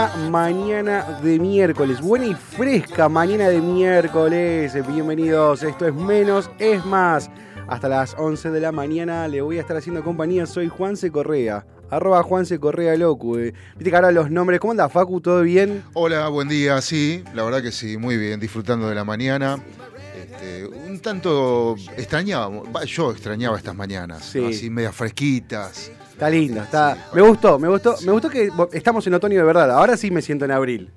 Buena mañana de miércoles, buena y fresca mañana de miércoles. Bienvenidos, esto es menos, es más. Hasta las 11 de la mañana le voy a estar haciendo compañía. Soy Juanse Correa, arroba Juanse Correa Locu. eh. Viste que ahora los nombres, ¿cómo anda Facu? ¿Todo bien? Hola, buen día, sí, la verdad que sí, muy bien, disfrutando de la mañana. Este, un tanto extrañaba, yo extrañaba estas mañanas, así medias fresquitas. Está lindo, está. Me gustó, me gustó, me gustó que estamos en otoño de verdad. Ahora sí me siento en abril.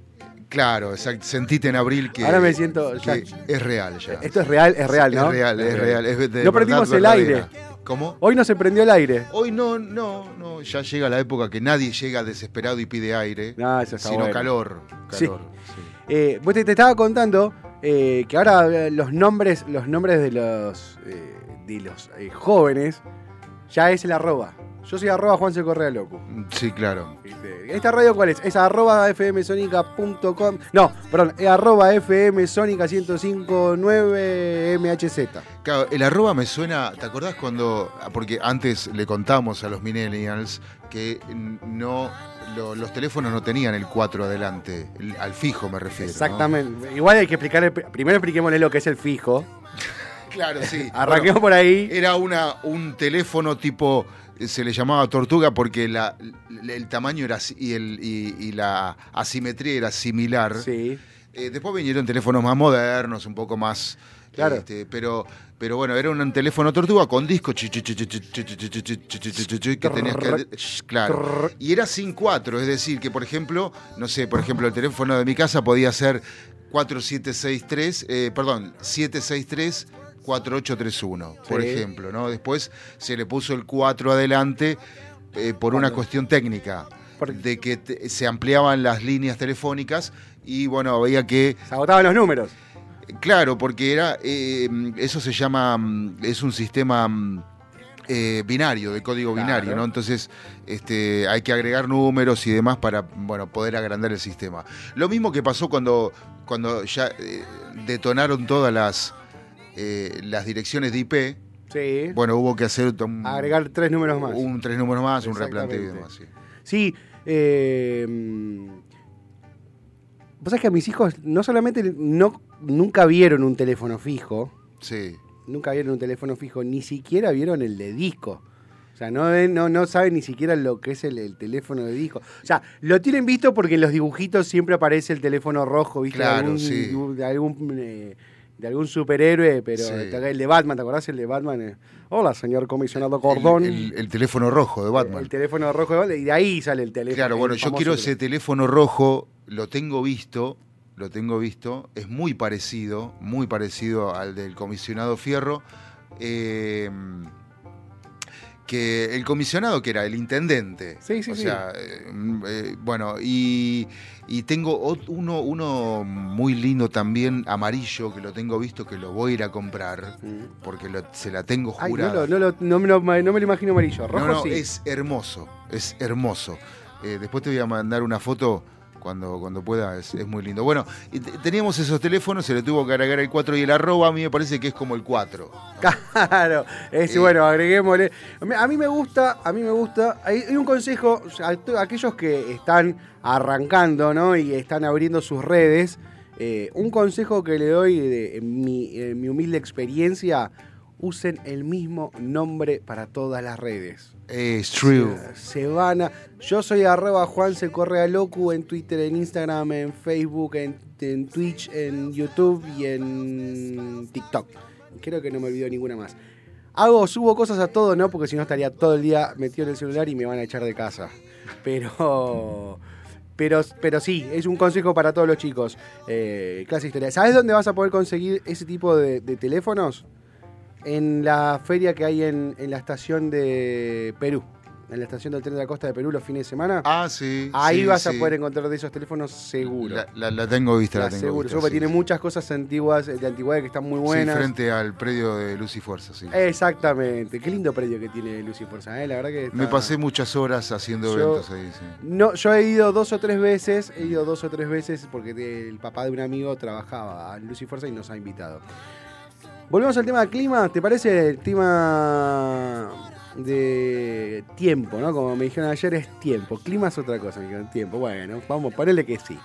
Claro, exacto, sentite en abril que, Ahora me siento que ya- es real ya. Esto es real, es real, ¿no? Es real, es real. Es de no perdimos el aire. ¿Cómo? Hoy no se prendió el aire. Hoy no, no, no, ya llega la época que nadie llega desesperado y pide aire, No, eso está sino bueno. calor. Calor, sí. Eh, vos te, te estaba contando eh, que ahora eh, los nombres, los nombres de los, eh, de los eh, jóvenes ya es el arroba. Yo soy arroba Juanse Correa Loco. Sí, claro. ¿Esta radio cuál es? Es arroba fmsonica.com. No, perdón, es arroba fmsonica 1059 MHZ. Claro, el arroba me suena, ¿te acordás cuando, ah, porque antes le contamos a los millennials que no, lo- los teléfonos no tenían el 4 adelante, el- al fijo me refiero. ¿no? Exactamente. Igual hay que explicar, primero expliquémosle lo que es el fijo. Claro, sí. Arranquemos Bueno, por ahí. Era una, un teléfono tipo, se le llamaba tortuga porque la, el tamaño era y, el, y, y la asimetría era similar. Sí. Eh, después vinieron teléfonos más modernos, un poco más. Claro. Este, pero, pero bueno, era un teléfono tortuga con disco que tenías que. Claro. Y era sin cuatro, es decir, que por ejemplo, no sé, por ejemplo, el teléfono de mi casa podía ser 4763, eh, perdón, 763 4831, por Sí. ejemplo, ¿no? Después se le puso el 4 adelante eh, por una cuestión técnica, de que te- se ampliaban las líneas telefónicas y bueno, había que Se agotaban los números. Claro, porque era eh, eso se llama mm, es un sistema mm, eh, binario, de código Claro. binario, ¿no? Entonces este, hay que agregar números y demás para bueno poder agrandar el sistema. Lo mismo que pasó cuando cuando ya eh, detonaron todas las eh, las direcciones de IP. Sí. Bueno, hubo que hacer un, Agregar tres números más. un tres números más, un replanteo y demás. sí. Sí, eh, vos sabés que a mis hijos no solamente no, nunca vieron un teléfono fijo, Sí. nunca vieron un teléfono fijo, ni siquiera vieron el de disco. O sea, no, no, no saben ni siquiera lo que es el, el teléfono de disco. O sea, lo tienen visto porque en los dibujitos siempre aparece el teléfono rojo, ¿viste? Claro, de algún, sí. de algún, eh, de algún superhéroe, pero Sí. el de Batman, ¿te acordás el de Batman? Eh, Hola, señor comisionado Gordón. El, el- el teléfono rojo de Batman. El teléfono rojo de Batman, y de ahí sale el teléfono. Claro, bueno, el yo quiero ese teléfono rojo, lo tengo visto, lo tengo visto, es muy parecido, muy parecido al del comisionado Fierro. eh, que el comisionado que era el intendente. Sí, sí, o sí. sea, eh, eh, bueno, y, y tengo uno, uno muy lindo también, amarillo, que lo tengo visto, que lo voy a ir a comprar, Mm. porque lo- se la tengo no, jurada. lo- no, lo- no me lo, no me lo imagino amarillo. Rojo No, no, sí. es hermoso, es hermoso. Eh, después te voy a mandar una foto cuando, cuando pueda, es, es muy lindo. Bueno, y te- teníamos esos teléfonos, se le tuvo que agregar el 4 y el arroba, a mí me parece que es como el 4. Claro, es, Eh. bueno, agreguémosle. A mí- me gusta, a mí me gusta. Hay, hay un consejo a aquellos que están arrancando, ¿no? Y están abriendo sus redes. eh, un consejo que le doy de en mi, en mi humilde experiencia: usen el mismo nombre para todas las redes. Es true. A. Yo soy arroba Juan se Correa Locu en Twitter, en Instagram, en Facebook, en, en Twitch, en YouTube y en TikTok. Creo que no me olvido ninguna más. Hago, subo cosas a todo, ¿no? Porque si no estaría todo el día metido en el celular y me van a echar de casa. Pero. Pero, pero sí, es un consejo para todos los chicos. Eh, clase de historia. ¿Sabes dónde vas a poder conseguir ese tipo de teléfonos? En la feria que hay en, en la estación de Perú. En la estación del tren de la costa de Perú los fines de semana. Ah, sí. Ahí sí, vas a poder encontrar de esos teléfonos seguro. La, la- la tengo vista, la, La tengo seguro. vista. Seguro, sí, tiene muchas cosas antiguas, de antigüedad que están muy buenas. Frente al predio de Luz y Fuerza, sí. Exactamente. Qué lindo predio que tiene Lucy Forza, ¿eh? La verdad que. Me pasé muchas horas haciendo Yo- eventos ahí, sí. No, yo he ido dos o tres veces, he ido dos o tres veces porque el papá de un amigo trabajaba en Lucy Fuerza y nos ha invitado. Volvemos al tema del clima, ¿te parece el tema de tiempo, ¿no? Como me dijeron ayer, es tiempo. Clima es otra cosa, me dijeron tiempo. Bueno, vamos, ponele que sí.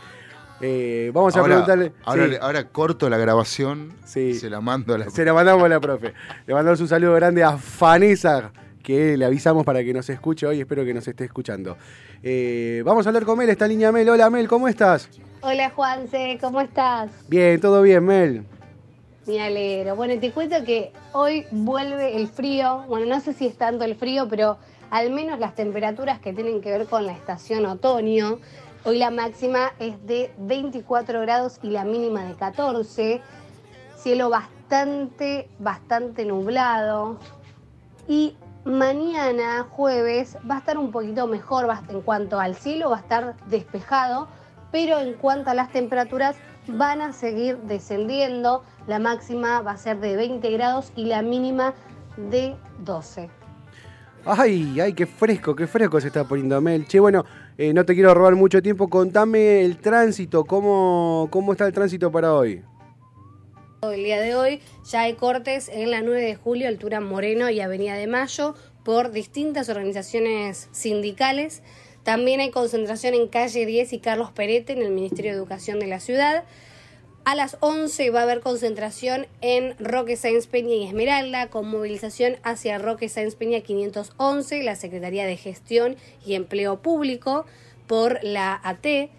Eh, vamos a preguntarle. ahora, sí, ahora corto la grabación, Sí. se la mando a la... se la mandamos a la profe. Le mandamos un saludo grande a Fanesa, que le avisamos para que nos escuche hoy. Espero que nos esté escuchando. Eh, vamos a hablar con Mel, está en línea Mel. Hola Mel, ¿cómo estás? Hola Juanse, ¿cómo estás? Bien, todo bien, Mel. Me alegro. Bueno, te cuento que hoy vuelve el frío. Bueno, no sé si es tanto el frío, pero al menos las temperaturas que tienen que ver con la estación otoño. Hoy la máxima es de 24 grados y la mínima de 14. Cielo bastante, bastante nublado. Y mañana, jueves, va a estar un poquito mejor en cuanto al cielo, va a estar despejado, pero en cuanto a las temperaturas van a seguir descendiendo. La máxima va a ser de 20 grados y la mínima de 12. Ay, ay, qué fresco, qué fresco se está poniendo Mel. Che, bueno, eh, no te quiero robar mucho tiempo. Contame el tránsito, ¿cómo, cómo está el tránsito para hoy? El día de hoy ya hay cortes en la 9 de julio, altura Moreno y Avenida de Mayo, por distintas organizaciones sindicales. También hay concentración en calle 10 y Carlos Perete en el Ministerio de Educación de la ciudad. A las 11 va a haber concentración en Roque Sáenz Peña y Esmeralda, con movilización hacia Roque Sáenz Peña 511, la Secretaría de Gestión y Empleo Público, por la AT.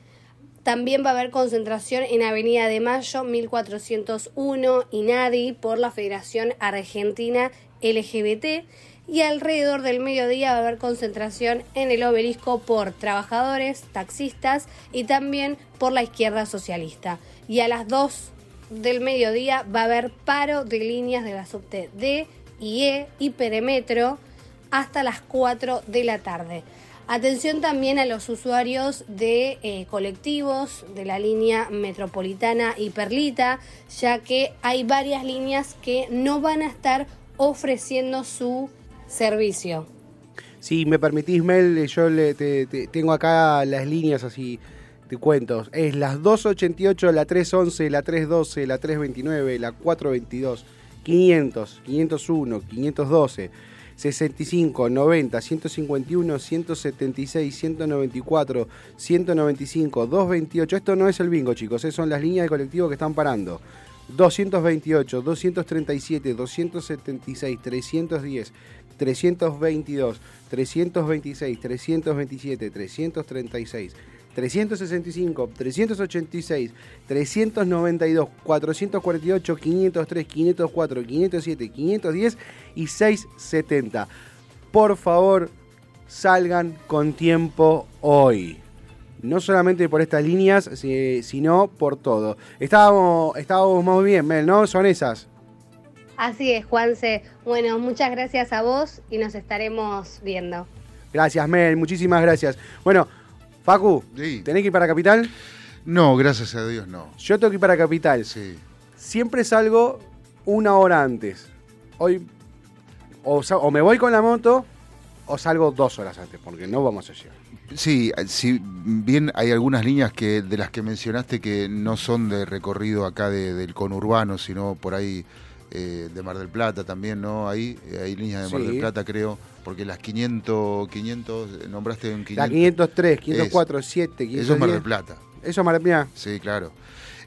También va a haber concentración en Avenida de Mayo 1401 y NADI por la Federación Argentina LGBT. Y alrededor del mediodía va a haber concentración en el obelisco por trabajadores, taxistas y también por la izquierda socialista. Y a las 2 del mediodía va a haber paro de líneas de la subte D y E y Peremetro hasta las 4 de la tarde. Atención también a los usuarios de eh, colectivos de la línea metropolitana y Perlita, ya que hay varias líneas que no van a estar ofreciendo su servicio. Si me permitís, Mel, yo le, te- te- tengo acá las líneas así, te cuento. Es las 288, la 311, la 312, la 329, la 422, 500, 501, 512, 65, 90, 151, 176, 194, 195, 228. Esto no es el bingo, chicos, eh, son las líneas de colectivo que están parando. 228, 237, 276, 310, 322, 326, 327, 336, 365, 386, 392, 448, 503, 504, 507, 510 y 670. Por favor, salgan con tiempo hoy. No solamente por estas líneas, si- sino por todo. Estábamos, estábamos muy bien, Mel, ¿no? Son esas. Así es, Juanse. Bueno, muchas gracias a vos y nos estaremos viendo. Gracias, Mel, muchísimas gracias. Bueno, Facu, Sí. ¿tenés que ir para Capital? No, gracias a Dios no. Yo tengo que ir para Capital. Sí. Siempre salgo una hora antes. Hoy o, me voy con la moto o salgo dos horas antes, porque no vamos a llegar. Sí, si bien hay algunas líneas que de las que mencionaste que no son de recorrido acá de- del conurbano, sino por ahí eh, de Mar del Plata también, ¿no? Ahí eh, hay líneas de Mar Sí. del Plata, creo, porque las 500, 500 eh, nombraste un 500. La 503, 504, 7, 510. Eso es Mar del Plata. Eso es Mar del Plata. Sí, claro.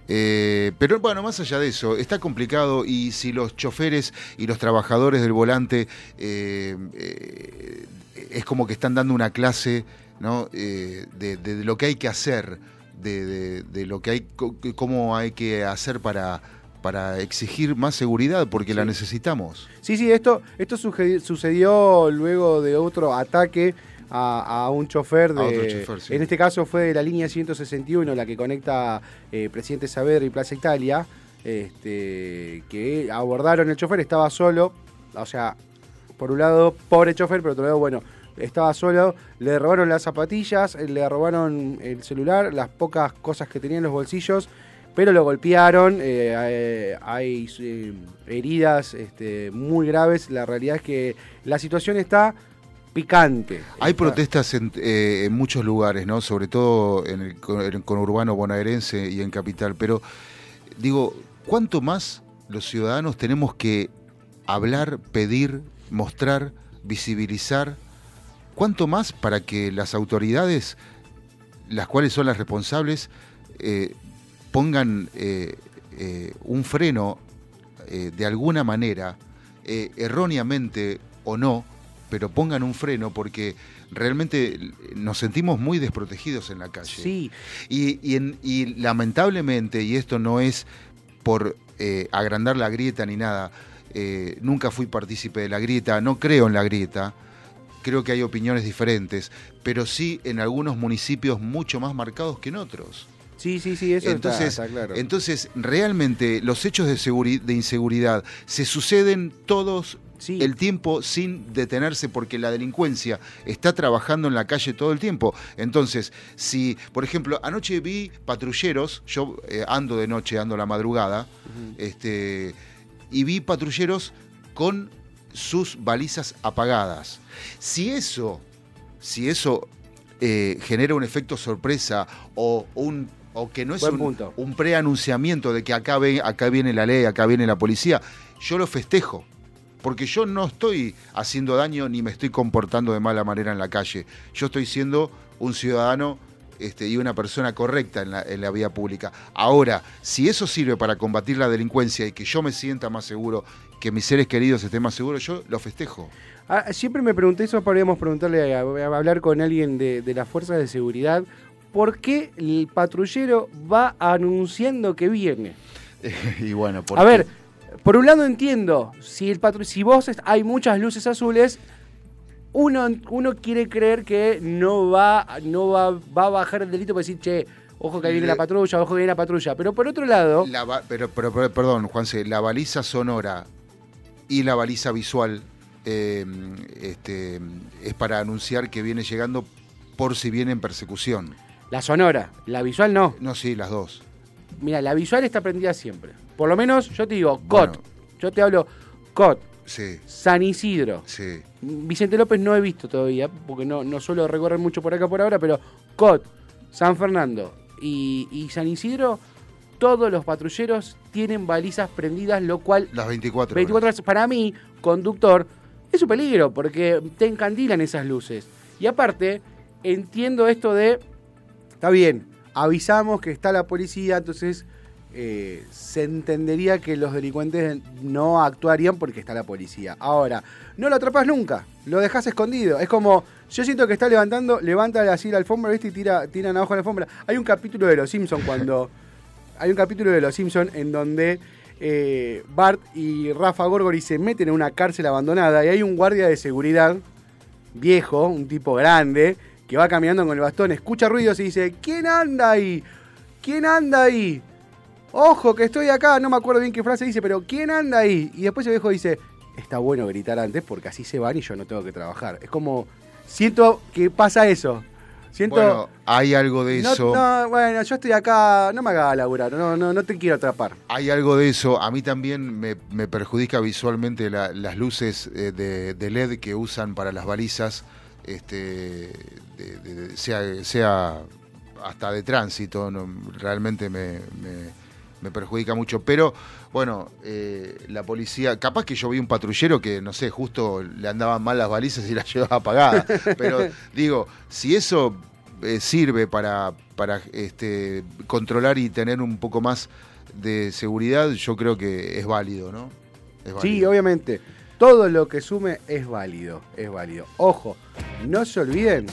Eh, pero bueno, más allá de eso, está complicado y si los choferes y los trabajadores del volante eh, eh, es como que están dando una clase ¿no? De, de- de lo que hay que hacer, de, de- lo que hay, cómo hay que hacer para, para exigir más seguridad, porque la necesitamos. Sí, sí, esto, esto sucedió luego de otro ataque a, a un chofer de. A otro chofer, sí. En este caso fue de la línea 161, la que conecta eh, Presidente Saavedra y Plaza Italia. Este, que abordaron el chofer, estaba solo. O sea, por un lado, pobre chofer, pero por otro lado, bueno, estaba solo. Le robaron las zapatillas, le robaron el celular, las pocas cosas que tenía en los bolsillos. Pero lo golpearon, eh, eh, hay eh, heridas este, muy graves. La realidad es que la situación está picante. Hay Está- protestas en, eh, en muchos lugares, ¿no? Sobre todo en el, con- en el conurbano bonaerense y en Capital. Pero digo, ¿cuánto más los ciudadanos tenemos que hablar, pedir, mostrar, visibilizar? ¿Cuánto más para que las autoridades, las cuales son las responsables, eh, pongan eh, eh, un freno eh, de alguna manera, erróneamente o no, pero pongan un freno porque realmente nos sentimos muy desprotegidos en la calle. Sí, Y, y en- y lamentablemente, y esto no es por eh, agrandar la grieta ni nada, eh, nunca fui partícipe de la grieta, no creo en la grieta, creo que hay opiniones diferentes, pero sí en algunos municipios mucho más marcados que en otros. Sí, sí, sí, eso está- Entonces, está, claro. entonces, realmente los hechos de, seguri- de inseguridad se suceden todos Sí. el tiempo sin detenerse porque la delincuencia está trabajando en la calle todo el tiempo. Entonces, si, por ejemplo, anoche vi patrulleros, yo eh, ando de noche, ando a la madrugada, este, y vi patrulleros con sus balizas apagadas. Si eso, si eso eh, genera un efecto sorpresa o un o que no es Buen un, preanunciamiento de que acá, ve- acá viene la ley, acá viene la policía, yo lo festejo. Porque yo no estoy haciendo daño ni me estoy comportando de mala manera en la calle. Yo estoy siendo un ciudadano este, y una persona correcta en la, en la vía pública. Ahora, si eso sirve para combatir la delincuencia y que yo me sienta más seguro, que mis seres queridos estén más seguros, yo lo festejo. Ah, siempre me pregunté eso, podríamos preguntarle, a, a hablar con alguien de, de las fuerzas de seguridad, ¿por qué el patrullero va anunciando que viene? y bueno, A ver, por un lado entiendo, si, el patru- si vos hay muchas luces azules, uno, uno quiere creer que no va, no va, va a bajar el delito para decir, che, ojo que ahí viene la patrulla, ojo que viene la patrulla. Pero por otro lado, La pero, pero, pero, perdón, Juanse, la baliza sonora y la baliza visual eh, este, es para anunciar que viene llegando por si viene en persecución. La sonora, la visual no. No, sí, las dos. Mira, la visual está prendida siempre. Por lo menos yo te digo, COT. Yo te hablo COT, Sí, San Isidro. sí. Vicente López no he visto todavía, porque no, no suelo recorrer mucho por acá por ahora, pero COT, San Fernando y, y San Isidro, todos los patrulleros tienen balizas prendidas, lo cual Las 24 horas. 24 horas para mí, conductor, es un peligro, porque te encandilan esas luces. Y aparte, entiendo esto de, está bien, avisamos que está la policía, entonces eh, se entendería que los delincuentes no actuarían porque está la policía. Ahora, no lo atrapas nunca, lo dejas escondido. Es como, yo siento que está levantando, levanta así la alfombra, ¿viste? Y tira, tiran abajo la alfombra. Hay un capítulo de Los Simpsons cuando... hay un capítulo de Los Simpsons en donde eh, Bart y Rafa Gorgori se meten en una cárcel abandonada y hay un guardia de seguridad viejo, un tipo grande, que va caminando con el bastón, escucha ruidos y dice, ¿quién anda ahí? ¿Quién anda ahí? Ojo, que estoy acá, no me acuerdo bien qué frase dice, pero ¿quién anda ahí? Y después el viejo dice, está bueno gritar antes porque así se van y yo no tengo que trabajar. Es como, siento que pasa eso. Siento... Bueno, hay algo de no, eso. no, bueno, yo estoy acá, no me hagas laburar, no, no, no te quiero atrapar. Hay algo de eso. A mí también me, me perjudica visualmente la- las luces eh, de, de LED que usan para las balizas, este, de- de- de- sea, sea hasta de tránsito. no, realmente me, me- me perjudica mucho. Pero bueno, eh, la policía, capaz que yo vi un patrullero que, no sé, justo le andaban mal las balizas y las llevaba apagadas. Pero digo, si eso eh, sirve para, para este, controlar y tener un poco más de seguridad, yo creo que es válido, ¿no? Es Sí, obviamente. Todo lo que sume es válido, es válido. Ojo, no se olviden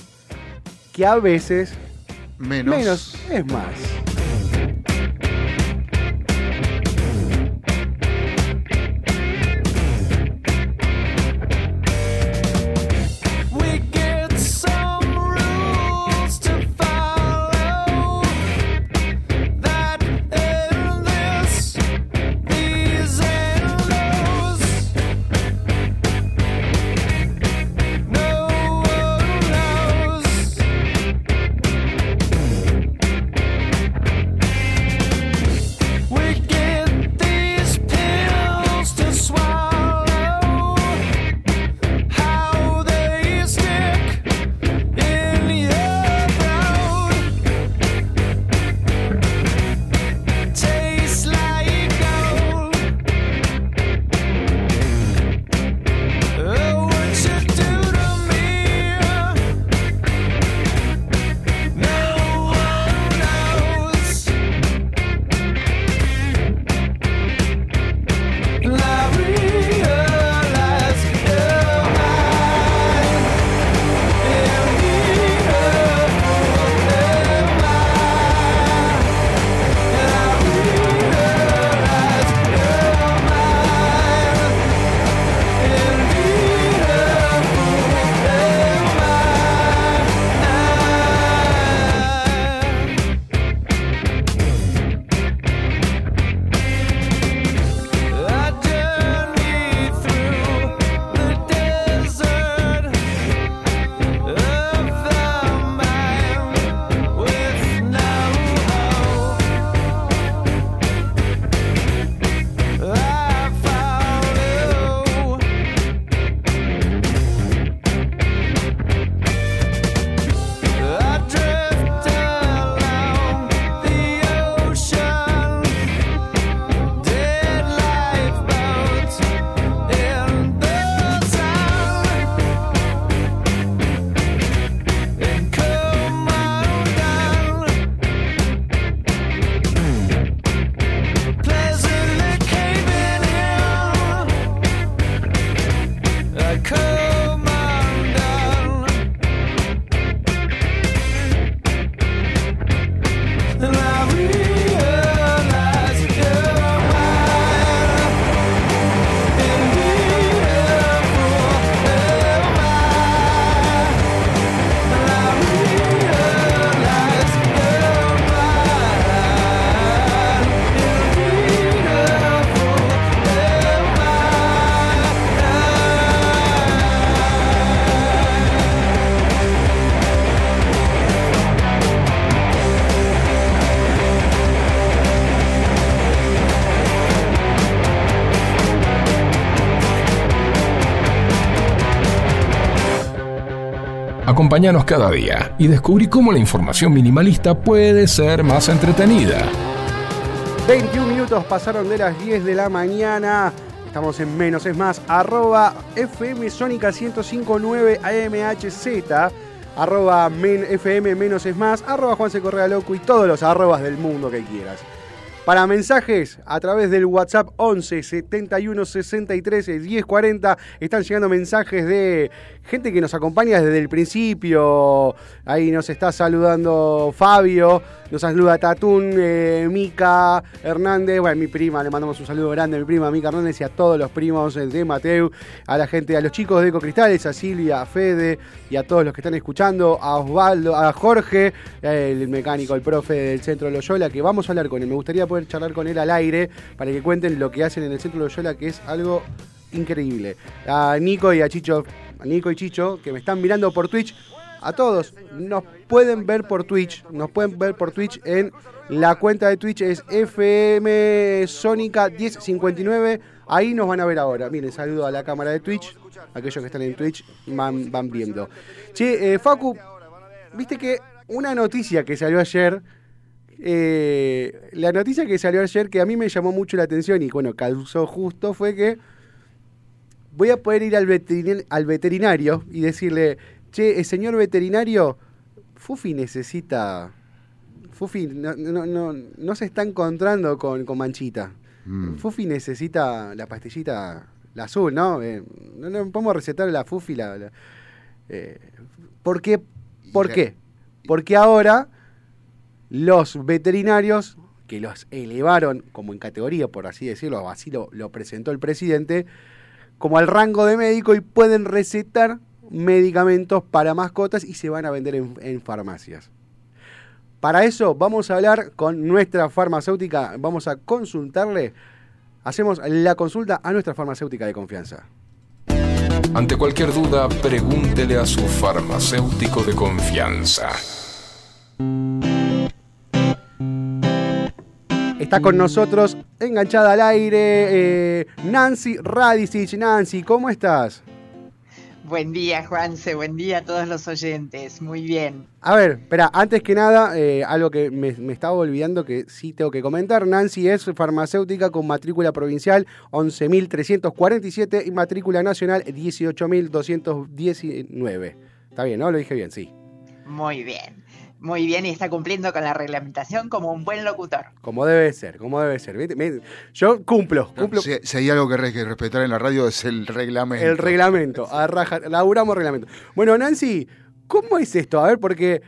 que a veces Menos. menos es más. Acompáñanos cada día y descubrí cómo la información minimalista puede ser más entretenida. 21 minutos pasaron de las 10 de la mañana. Estamos en menos es más. Arroba FM Sónica 1059 AMHZ. Arroba men FM menos es más. Arroba Correa Loco y todos los arrobas del mundo que quieras. Para mensajes a través del WhatsApp 11 71 63 10 40 están llegando mensajes de gente que nos acompaña desde el principio. Ahí nos está saludando Fabio, nos saluda Tatún, eh, Mica Hernández, bueno, mi prima, le mandamos un saludo grande a mi prima Mica Hernández y a todos los primos de Mateu, a la gente, a los chicos de Ecocristales, a Silvia, a Fede y a todos los que están escuchando, a Osvaldo, a Jorge, el mecánico, el profe del Centro Loyola, que vamos a hablar con él. Me gustaría poder charlar con él al aire para que cuenten lo que hacen en el Centro Loyola, que es algo increíble. A Nico y a Chicho, a Nico y Chicho, que me están mirando por Twitch, a todos, nos pueden ver por Twitch, nos pueden ver por Twitch en la cuenta de Twitch es FM Sónica 1059, ahí nos van a ver ahora. Miren, saludo a la cámara de Twitch, aquellos que están en Twitch van, van viendo. Che, eh, Facu, viste que una noticia que salió ayer, eh, la noticia que salió ayer que a mí me llamó mucho la atención y bueno, causó justo fue que voy a poder ir al, veterin- al veterinario y decirle, che, eh, señor veterinario, Fufi necesita... Fufi no, no, no, no se está encontrando con, con Manchita. Mm. Fufi necesita la pastillita, la azul, ¿no? Eh, no, no podemos recetar la Fufi, la... la- eh, ¿Por qué? ¿Por la- qué? Porque ahora los veterinarios que los elevaron como en categoría, por así decirlo, así lo, lo presentó el presidente, como al rango de médico y pueden recetar medicamentos para mascotas y se van a vender en, en farmacias. Para eso vamos a hablar con nuestra farmacéutica, vamos a consultarle, hacemos la consulta a nuestra farmacéutica de confianza. Ante cualquier duda, pregúntele a su farmacéutico de confianza. Está con nosotros, enganchada al aire, eh, Nancy Radicic. Nancy, ¿cómo estás? Buen día, Juanse, buen día a todos los oyentes. Muy bien. A ver, espera, antes que nada, eh, algo que me, me estaba olvidando que sí tengo que comentar. Nancy es farmacéutica con matrícula provincial 11.347 y matrícula nacional 18.219. Está bien, ¿no? Lo dije bien, sí. Muy bien. Muy bien y está cumpliendo con la reglamentación como un buen locutor. Como debe ser, como debe ser. Yo cumplo, cumplo Si, si hay algo que hay que respetar en la radio es el reglamento. el reglamento. A raja- laburamos reglamento. Bueno, Nancy, ¿cómo es esto? A ver, porque...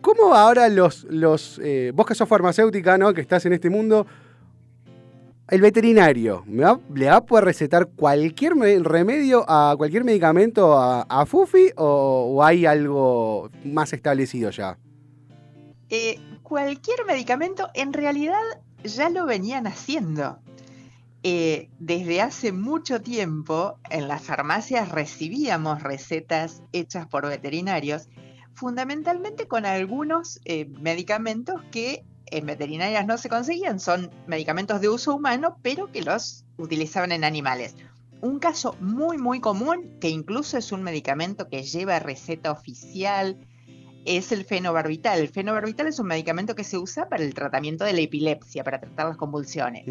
¿Cómo ahora los... los eh, vos que sos farmacéutica, ¿no? Que estás en este mundo... El veterinario, ¿me va- ¿le va a poder recetar cualquier me- remedio a cualquier medicamento a, a Fufi o, o hay algo más establecido ya? Eh, cualquier medicamento en realidad ya lo venían haciendo. Eh, desde hace mucho tiempo en las farmacias recibíamos recetas hechas por veterinarios, fundamentalmente con algunos eh, medicamentos que en veterinarias no se conseguían, son medicamentos de uso humano, pero que los utilizaban en animales. Un caso muy muy común, que incluso es un medicamento que lleva receta oficial, es el fenobarbital. El fenobarbital es un medicamento que se usa para el tratamiento de la epilepsia, para tratar las convulsiones.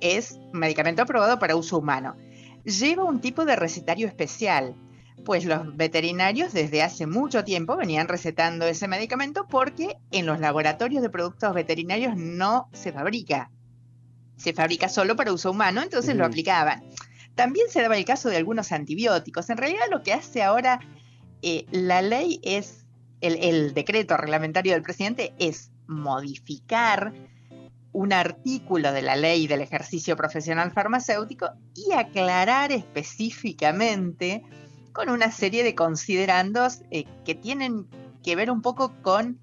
Es un medicamento aprobado para uso humano. Lleva un tipo de recetario especial, pues los veterinarios desde hace mucho tiempo venían recetando ese medicamento porque en los laboratorios de productos veterinarios no se fabrica. Se fabrica solo para uso humano, entonces lo aplicaban. También se daba el caso de algunos antibióticos. En realidad lo que hace ahora eh, la ley es, el, decreto reglamentario del presidente es modificar un artículo de la ley del ejercicio profesional farmacéutico y aclarar específicamente con una serie de considerandos eh, que tienen que ver un poco con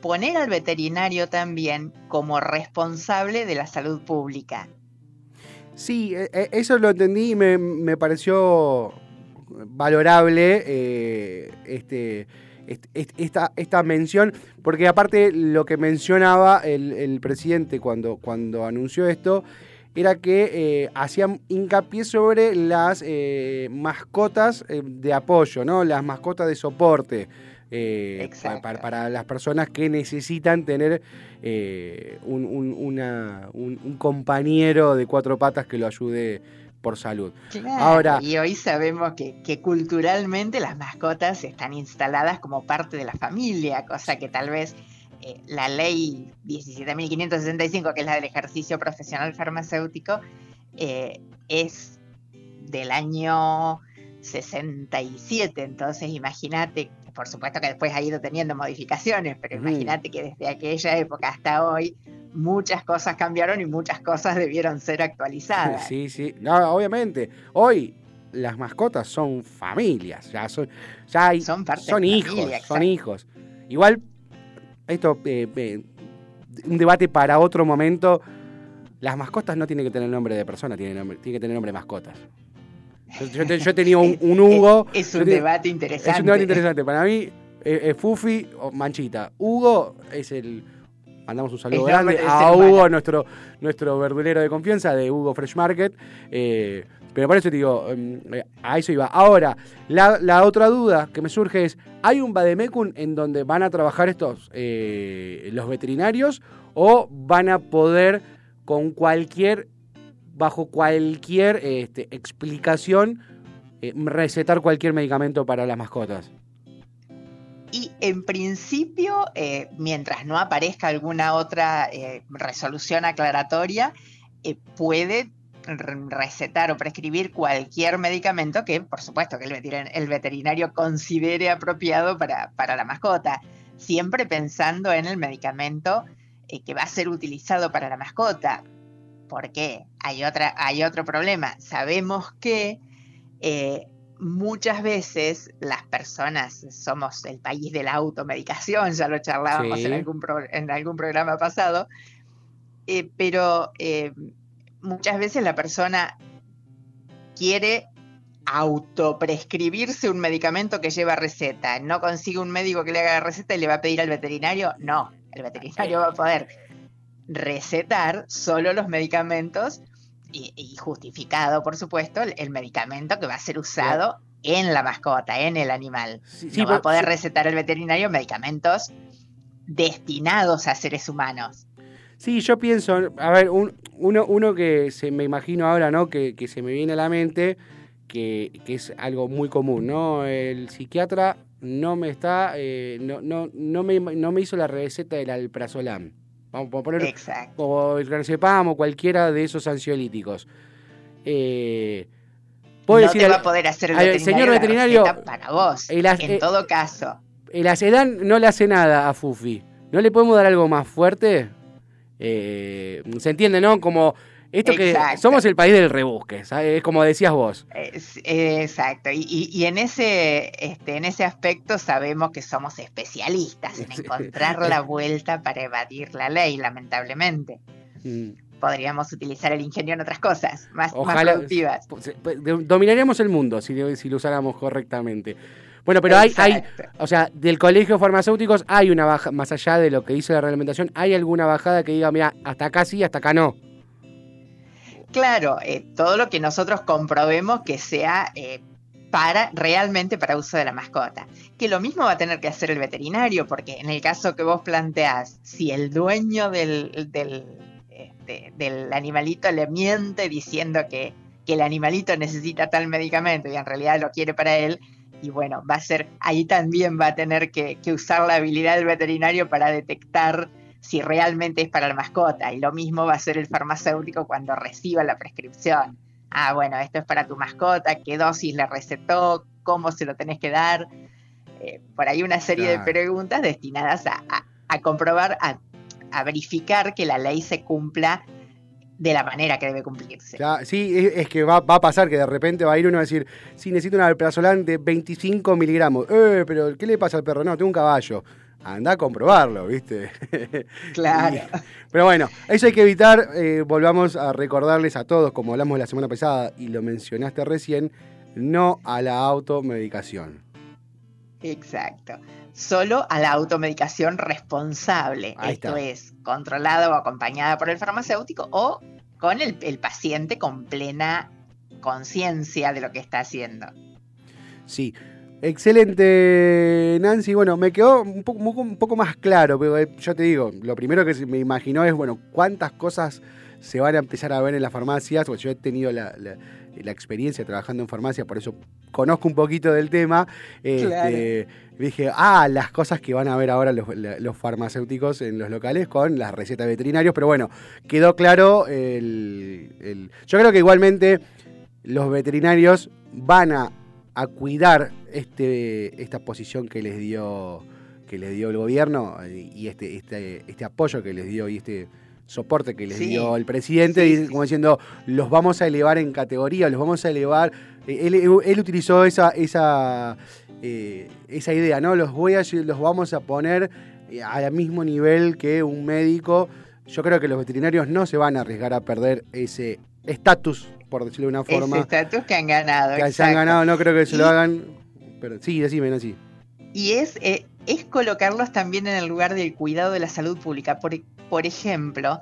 poner al veterinario también como responsable de la salud pública. Sí, e- e- eso lo entendí y me, me pareció valorable eh, este, est- est- esta, esta mención, porque aparte lo que mencionaba el, el presidente cuando, cuando anunció esto era que eh, hacían hincapié sobre las eh, mascotas eh, de apoyo, ¿no? Las mascotas de soporte. eh, pa- para, para las personas que necesitan tener un, un- una- un- un compañero de cuatro patas que lo ayude por salud. Claro, Ahora- y hoy sabemos que, que culturalmente las mascotas están instaladas como parte de la familia, cosa que tal vez eh, la ley 17.565, que es la del ejercicio profesional farmacéutico, eh, es del año 67, entonces imagínate, por supuesto que después ha ido teniendo modificaciones, pero imagínate que desde aquella época hasta hoy muchas cosas cambiaron y muchas cosas debieron ser actualizadas. Sí, sí. No, obviamente. Hoy las mascotas son familias. Ya son, ya hay, Son parte son hijos. familia, son hijos. Igual, esto, eh, eh, un debate para otro momento. Las mascotas no tienen que tener nombre de persona, tienen, nombre- tienen que tener nombre de mascotas. Yo, yo yo he tenido un, un Hugo. Es, un te- debate interesante. Es un debate interesante. Para mí, eh, Fufi o Manchita. Hugo es el. Mandamos un saludo grande a. Hugo, nuestro, nuestro verdulero de confianza de Hugo Fresh Market. Eh, pero por eso te digo, em, eh, a eso iba. Ahora, la, la otra duda que me surge es: ¿hay un Bademecum en donde van a trabajar estos eh, los veterinarios o van a poder con cualquier, bajo cualquier este, explicación, eh, recetar cualquier medicamento para las mascotas? Y en principio, eh, mientras no aparezca alguna otra eh, resolución aclaratoria, eh, puede re- recetar o prescribir cualquier medicamento que, por supuesto, que el veterin- el veterinario considere apropiado para, para la mascota, siempre pensando en el medicamento que va a ser utilizado para la mascota. Porque hay, otra, hay otro problema. Sabemos que muchas veces las personas somos el país de la automedicación, ya lo charlábamos Sí. en, algún pro- en algún programa pasado, eh, pero eh, muchas veces la persona quiere autoprescribirse un medicamento que lleva receta, no consigue un médico que le haga la receta y le va a pedir al veterinario, no, el veterinario va a poder recetar solo los medicamentos y, y justificado, por supuesto, el, el medicamento que va a ser usado en la mascota, en el animal. Sí, va a poder recetar el veterinario medicamentos destinados a seres humanos. Sí, yo pienso, a ver, un- uno, uno que se me imagino ahora, ¿no? Que, que se me viene a la mente, que, que es algo muy común, ¿no? El psiquiatra no me está, eh, no, no, no, me, no me hizo la receta del alprazolam. Vamos a poner, Exacto. o el clonazepam o cualquiera de esos ansiolíticos. Eh, No decir, te va a poder hacer el veterinario, señor veterinario, para vos. el en eh, todo caso, el acedán no le hace nada a Fufi. ¿No le podemos dar algo más fuerte? Eh, Se entiende, ¿no? Como esto que somos el país del rebusque, ¿sabes? como decías vos. Exacto. Y, y- y en ese, este, en ese aspecto sabemos que somos especialistas en encontrar la vuelta para evadir la ley, lamentablemente. Mm. Podríamos utilizar el ingenio en otras cosas, más, más productivas. pues, dominaríamos el mundo si, si lo usáramos correctamente. Bueno, pero hay, hay, o sea, del colegio de farmacéuticos hay una baja, más allá de lo que dice la reglamentación, hay alguna bajada que diga, mira, hasta acá sí, hasta acá no. Claro, eh, todo lo que nosotros comprobemos que sea eh, para realmente para uso de la mascota. Que lo mismo va a tener que hacer el veterinario, porque en el caso que vos planteás, si el dueño del, este, animalito le miente diciendo que, que el animalito necesita tal medicamento y en realidad lo quiere para él, y bueno, va a ser, ahí también va a tener que, que usar la habilidad del veterinario para detectar si realmente es para la mascota. Y lo mismo va a ser el farmacéutico cuando reciba la prescripción. Ah, bueno, esto es para tu mascota, qué dosis le recetó, cómo se lo tenés que dar. Eh, por ahí una serie Claro. de preguntas destinadas a, a- a comprobar, a, a verificar que la ley se cumpla de la manera que debe cumplirse. Ya, sí, es, es que va, va a pasar que de repente va a ir uno a decir, sí, necesito un alprazolam de 25 miligramos. Eh, pero ¿qué le pasa al perro? No, tengo un caballo. Anda a comprobarlo, ¿viste? Claro. Pero bueno, eso hay que evitar. eh, volvamos a recordarles a todos, como hablamos la semana pasada y lo mencionaste recién, no a la automedicación. Exacto. Solo a la automedicación responsable. Ahí Esto está. es, controlada o acompañada por el farmacéutico o con el, el paciente con plena conciencia de lo que está haciendo. Sí. Excelente, Nancy. Bueno, me quedó un poco, un poco más claro, pero eh, yo te digo, lo primero que me imaginó es, bueno, cuántas cosas se van a empezar a ver en las farmacias, porque yo he tenido la, la- la experiencia trabajando en farmacia, por eso conozco un poquito del tema, este, Claro. dije, ah, las cosas que van a ver ahora los, farmacéuticos en los locales con las recetas veterinarios, pero bueno, quedó claro el, el- Yo creo que igualmente los veterinarios van a, a cuidar este, esta posición que les dio que les dio el gobierno eh, y este, este, este apoyo que les dio y este soporte que les Sí. dio el presidente, Sí, como diciendo, los vamos a elevar en categoría, los vamos a elevar. Eh, Él, él utilizó esa, esa, eh, esa idea, ¿no? Los voy a los vamos a poner al mismo nivel que un médico. Yo creo que los veterinarios no se van a arriesgar a perder ese estatus, por decirlo de una Ese forma, estatus que han ganado. que se han exacto. ganado, no creo que se lo hagan. Pero sí, decime, Nancy. Y es, eh, es colocarlos también en el lugar del cuidado de la salud pública. Por, por ejemplo,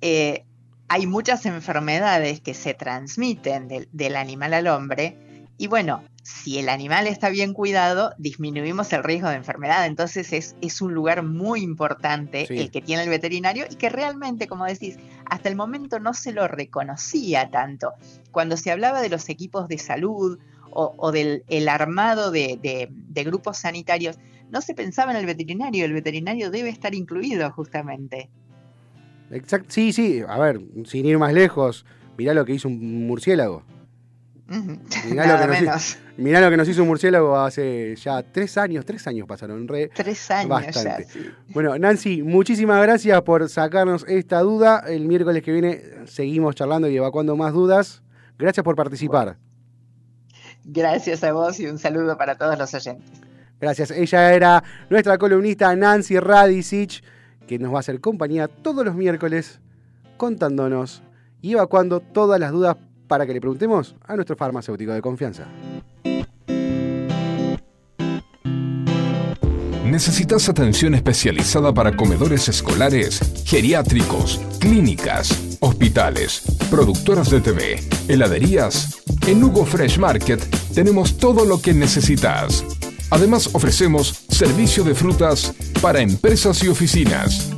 eh, hay muchas enfermedades que se transmiten del, del animal al hombre. Y bueno, si el animal está bien cuidado, disminuimos el riesgo de enfermedad. Entonces es, es un lugar muy importante Sí. el que tiene el veterinario y que realmente, como decís, hasta el momento no se lo reconocía tanto. Cuando se hablaba de los equipos de salud o, o del el armado de, de- grupos sanitarios, no se pensaba en el veterinario. El veterinario debe estar incluido justamente. Exacto. Sí, sí, a ver, sin ir más lejos, mirá lo que hizo un murciélago. Mirá lo que nos menos. Mirá lo que nos hizo un murciélago hace ya tres años, tres años pasaron, re. Tres años Bastante. ya. sí. Bueno, Nancy, muchísimas gracias por sacarnos esta duda. El miércoles que viene seguimos charlando y evacuando más dudas. Gracias por participar. Gracias a vos y un saludo para todos los oyentes. Gracias. Ella era nuestra columnista Nancy Radicic, que nos va a hacer compañía todos los miércoles contándonos y evacuando todas las dudas para que le preguntemos a nuestro farmacéutico de confianza. ¿Necesitas atención especializada para comedores escolares, geriátricos, clínicas, hospitales, productoras de TV, heladerías? En Hugo Fresh Market tenemos todo lo que necesitas. Además ofrecemos servicio de frutas para empresas y oficinas.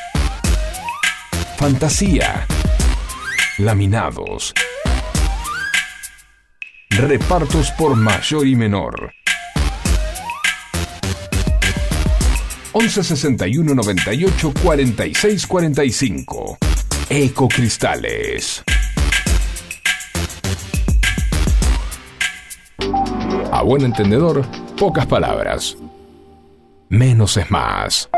Fantasía. Laminados. Repartos por mayor y menor. 11 61 98 46 45. Ecocristales. A buen entendedor, pocas palabras. Menos es más.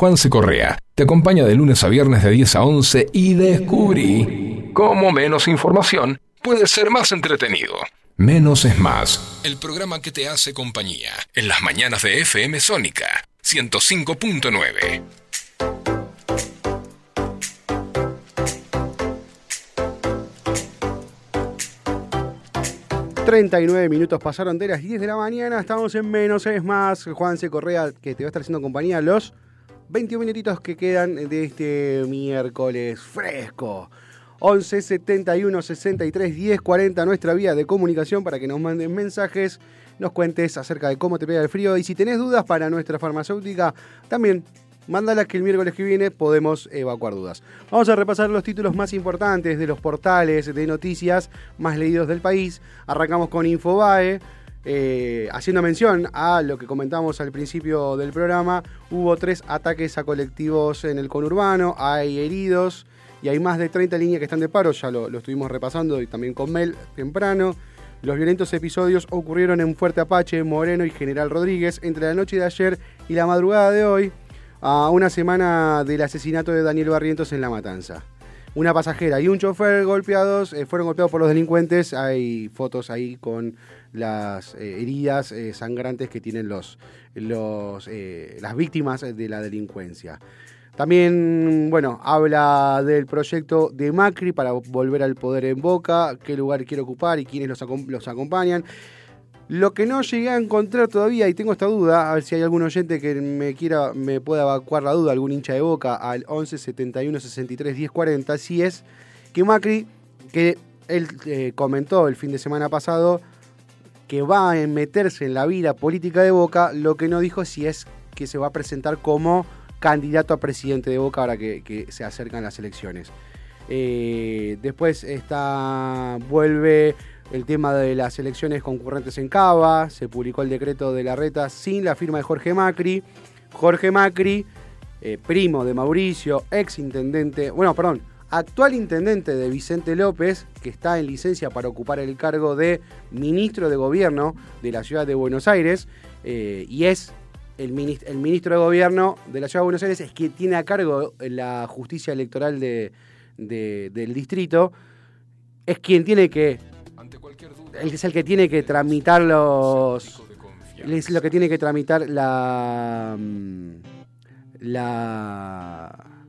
Juanse Correa te acompaña de lunes a viernes de 10 a 11 y descubrí cómo menos información puede ser más entretenido. Menos es más. El programa que te hace compañía en las mañanas de FM Sónica 105.9. 39 minutos pasaron de las 10 de la mañana, estamos en menos, es más, Juanse Correa que te va a estar haciendo compañía los 21 minutitos que quedan de este miércoles fresco. 11 71 63 10 40 nuestra vía de comunicación para que nos manden mensajes, nos cuentes acerca de cómo te pega el frío y si tenés dudas para nuestra farmacéutica, también mándalas que el miércoles que viene podemos evacuar dudas. Vamos a repasar los títulos más importantes de los portales de noticias más leídos del país. Arrancamos con Infobae. Eh, haciendo mención a lo que comentamos al principio del programa, hubo tres ataques a colectivos en el conurbano, hay heridos y hay más de 30 líneas que están de paro, ya lo, estuvimos repasando y también con Mel temprano. Los violentos episodios ocurrieron en Fuerte Apache, Moreno y General Rodríguez entre la noche de ayer y la madrugada de hoy, a una semana del asesinato de Daniel Barrientos en La Matanza. Una pasajera y un chofer golpeados, eh, fueron golpeados por los delincuentes. Hay fotos ahí con las eh, heridas eh, sangrantes que tienen los, los, eh, las víctimas de la delincuencia. También, bueno, habla del proyecto de Macri para volver al poder en Boca, qué lugar quiere ocupar y quiénes los, acom- los acompañan. Lo que no llegué a encontrar todavía, y tengo esta duda, a ver si hay algún oyente que me quiera, me pueda evacuar la duda, algún hincha de boca, al 11 71 63 10 40, si es que Macri, que él comentó el fin de semana pasado, que va a meterse en la vida política de Boca, lo que no dijo si es que se va a presentar como candidato a presidente de Boca ahora que, se acercan las elecciones. Eh, después está, vuelve el tema de las elecciones concurrentes en Cava, se publicó el decreto de la reta sin la firma de Jorge Macri. Jorge Macri, eh, primo de Mauricio, ex intendente, bueno, perdón, actual intendente de Vicente López, que está en licencia para ocupar el cargo de ministro de gobierno de la ciudad de Buenos Aires, eh, y es el, minis- el ministro de gobierno de la ciudad de Buenos Aires, es quien tiene a cargo la justicia electoral de- de- del distrito, es quien tiene que Ante cualquier duda, es el que tiene que tramitar los. Es lo que tiene que tramitar la. mm, La.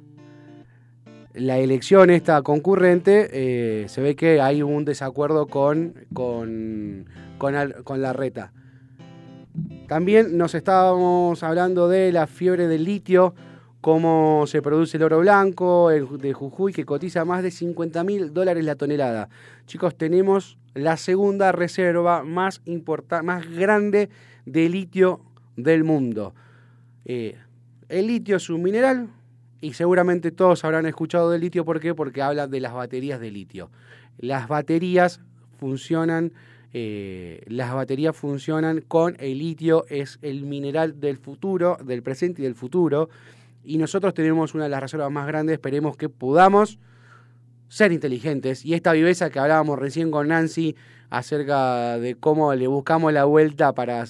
La elección esta concurrente, eh, se ve que hay un desacuerdo con, con, con, la reta. También nos estábamos hablando de la fiebre del litio, cómo se produce el oro blanco el de Jujuy, que cotiza más de 50 mil dólares la tonelada. Chicos, tenemos la segunda reserva más, más grande de litio del mundo. Eh, el litio es un mineral y seguramente todos habrán escuchado del litio. ¿Por qué? Porque habla de las baterías de litio. Las baterías funcionan, eh, las baterías funcionan con el litio, es el mineral del futuro, del presente y del futuro. Y nosotros tenemos una de las reservas más grandes, esperemos que podamos ser inteligentes. Y esta viveza que hablábamos recién con Nancy acerca de cómo le buscamos la vuelta para.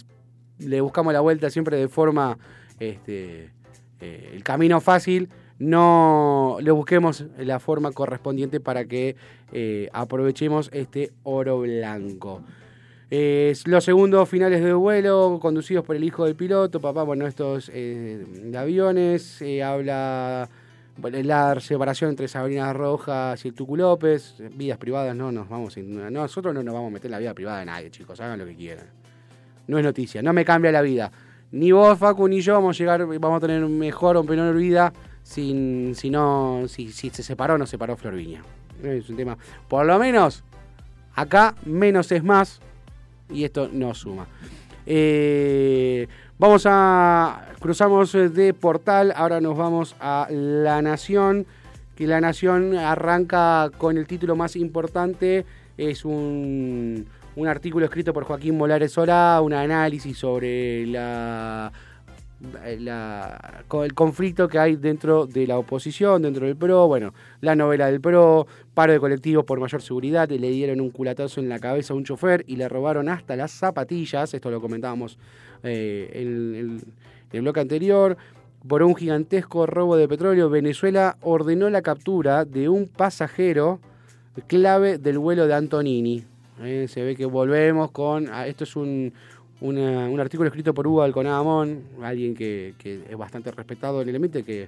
Le buscamos la vuelta siempre de forma este, eh, el camino fácil, no le busquemos la forma correspondiente para que eh, aprovechemos este oro blanco. Los segundos finales de vuelo, conducidos por el hijo del piloto, papá, bueno, estos eh, de aviones, eh, habla la separación entre Sabrina Rojas y el Tucu López, vidas privadas, no nos vamos, nosotros no nos vamos a meter en la vida privada de nadie, chicos, hagan lo que quieran. No es noticia, no me cambia la vida. Ni vos, Facu, ni yo vamos a llegar, vamos a tener mejor o peor vida sin, si no, si, si se separó o no separó Florviña. Es un tema. Por lo menos, acá menos es más y esto no suma. Eh, vamos a. Cruzamos eh, de portal, ahora nos vamos a La Nación. Que La Nación arranca con el título más importante. Es un, un artículo escrito por Joaquín Molares Solá, un análisis sobre la la- con el conflicto que hay dentro de la oposición, dentro del PRO, bueno, la novela del PRO, paro de colectivos por mayor seguridad, le dieron un culatazo en la cabeza a un chofer y le robaron hasta las zapatillas, esto lo comentábamos eh, en, en- en el bloque anterior, por un gigantesco robo de petróleo, Venezuela ordenó la captura de un pasajero clave del vuelo de Antonini. Eh, se ve que volvemos con, ah, esto es un, un artículo escrito por Hugo Alconadamón, alguien que, es bastante respetado en el ambiente, que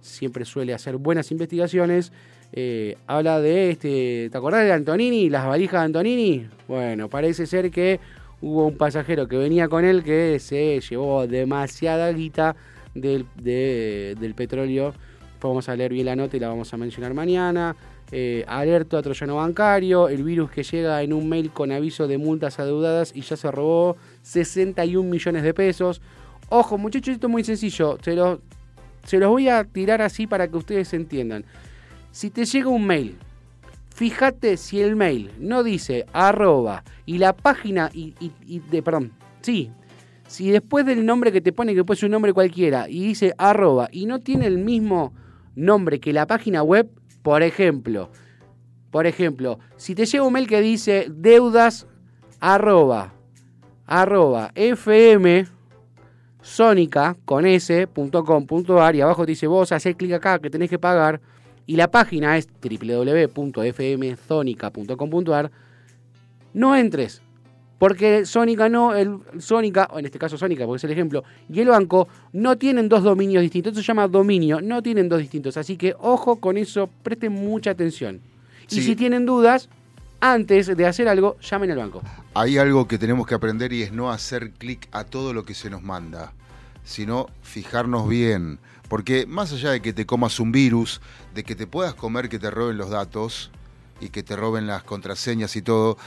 siempre suele hacer buenas investigaciones. Eh, habla de este, ¿te acordás de Antonini? Las valijas de Antonini. Bueno, parece ser que hubo un pasajero que venía con él que se llevó demasiada guita del, de- del petróleo. Vamos a leer bien la nota y la vamos a mencionar mañana. Eh, alerta a troyano bancario, el virus que llega en un mail con aviso de multas adeudadas y ya se robó 61 millones de pesos. Ojo, muchachos, esto es muy sencillo. Se los, se los voy a tirar así para que ustedes entiendan. Si te llega un mail, fíjate si el mail no dice arroba y la página y, y- de, perdón, sí, si después del nombre que te pone, que puede ser un nombre cualquiera, y dice arroba y no tiene el mismo nombre que la página web, por ejemplo, por ejemplo, si te llega un mail que dice deudas arroba arroba fm sónica con s.com.ar y abajo te dice vos haces clic acá que tenés que pagar y la página es www.fmzonica.com.ar no entres porque Sónica no, el Sónica, o en este caso Sónica, porque es el ejemplo, y el banco no tienen dos dominios distintos. Eso se llama dominio, no tienen dos distintos. Así que ojo con eso, presten mucha atención. Y si tienen dudas, antes de hacer algo, llamen al banco. Hay algo que tenemos que aprender y es no hacer clic a todo lo que se nos manda, sino fijarnos bien. Porque más allá de que te comas un virus, de que te puedas comer que te roben los datos y que te roben las contraseñas y todo,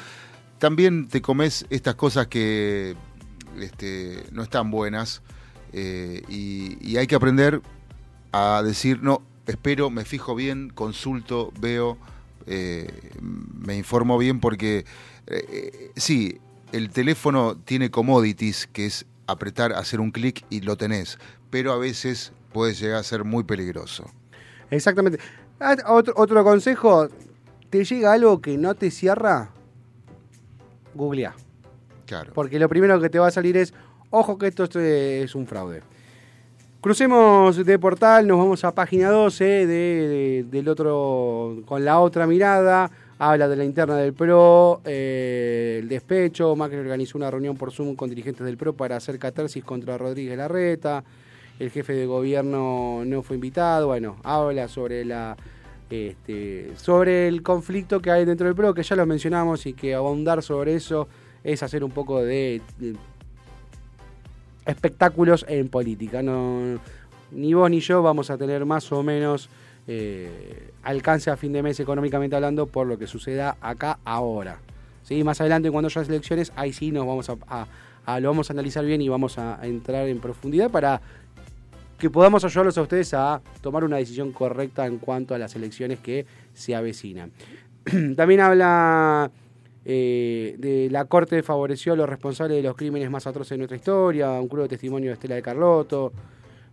también te comes estas cosas que este, no están buenas eh, y, hay que aprender a decir, no, espero, me fijo bien, consulto, veo, eh, me informo bien porque eh, sí, el teléfono tiene commodities, que es apretar, hacer un clic y lo tenés, pero a veces puede llegar a ser muy peligroso. Exactamente. Ah, otro consejo, ¿te llega algo que no te cierra? Googlea. Claro. Porque lo primero que te va a salir es, ojo que esto es un fraude. Crucemos de portal, nos vamos a página 12 de, de- del otro, con la otra mirada. Habla de la interna del PRO, eh, el despecho. Macri organizó una reunión por Zoom con dirigentes del PRO para hacer catarsis contra Rodríguez Larreta. El jefe de gobierno no fue invitado. Bueno, habla sobre la este, sobre el conflicto que hay dentro del PRO, que ya lo mencionamos y que ahondar sobre eso es hacer un poco de, espectáculos en política. No, ni vos ni yo vamos a tener más o menos eh, alcance a fin de mes económicamente hablando por lo que suceda acá ahora. ¿Sí? Más adelante cuando haya elecciones, ahí sí nos vamos a, lo vamos a analizar bien y vamos a entrar en profundidad para que podamos ayudarlos a ustedes a tomar una decisión correcta en cuanto a las elecciones que se avecinan. También habla eh, de la Corte favoreció a los responsables de los crímenes más atroces de nuestra historia, un crudo testimonio de Estela de Carlotto,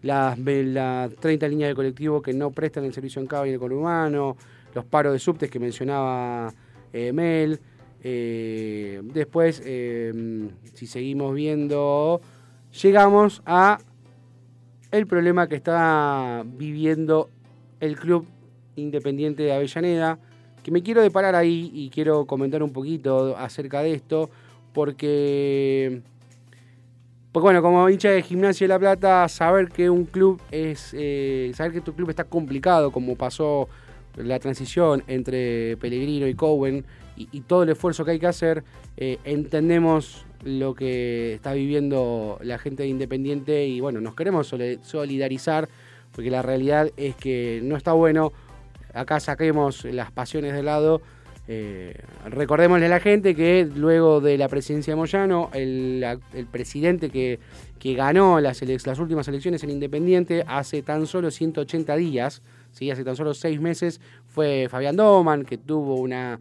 las, ve- las 30 líneas de colectivo que no prestan el servicio en cabo y en el conurbano, los paros de subtes que mencionaba eh, Mel. eh, después, eh, si seguimos viendo, llegamos a el problema que está viviendo el club independiente de Avellaneda, que me quiero deparar ahí y quiero comentar un poquito acerca de esto, porque, porque bueno, como hincha de Gimnasia de La Plata, saber que un club es, eh, saber que tu club está complicado, como pasó la transición entre Pellegrino y Cowen, y, y todo el esfuerzo que hay que hacer, eh, entendemos lo que está viviendo la gente de Independiente y bueno, nos queremos solidarizar porque la realidad es que no está bueno. Acá saquemos las pasiones de lado. Eh, recordémosle a la gente que luego de la presidencia de Moyano, el, presidente que, que ganó las, las últimas elecciones en Independiente hace tan solo 180 días, ¿sí? hace tan solo seis meses, fue Fabián Doman, que tuvo una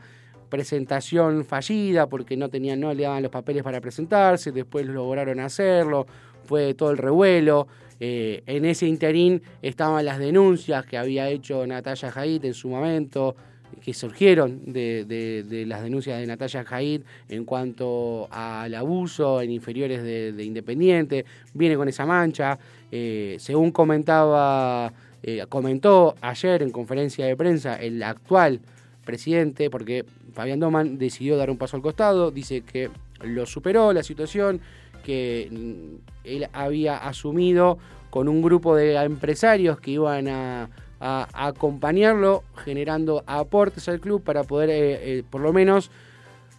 presentación fallida porque no tenían, no le daban los papeles para presentarse, después lograron hacerlo, fue todo el revuelo. Eh, en ese interín estaban las denuncias que había hecho Natalia Jaid en su momento, que surgieron de, de- las denuncias de Natalia Jaid en cuanto al abuso en inferiores de, de Independiente, viene con esa mancha. Eh, según comentaba, eh, comentó ayer en conferencia de prensa el actual presidente, porque Fabián Doman decidió dar un paso al costado, dice que lo superó la situación, que mm, él había asumido con un grupo de empresarios que iban a, acompañarlo, generando aportes al club para poder, eh, eh, por lo menos,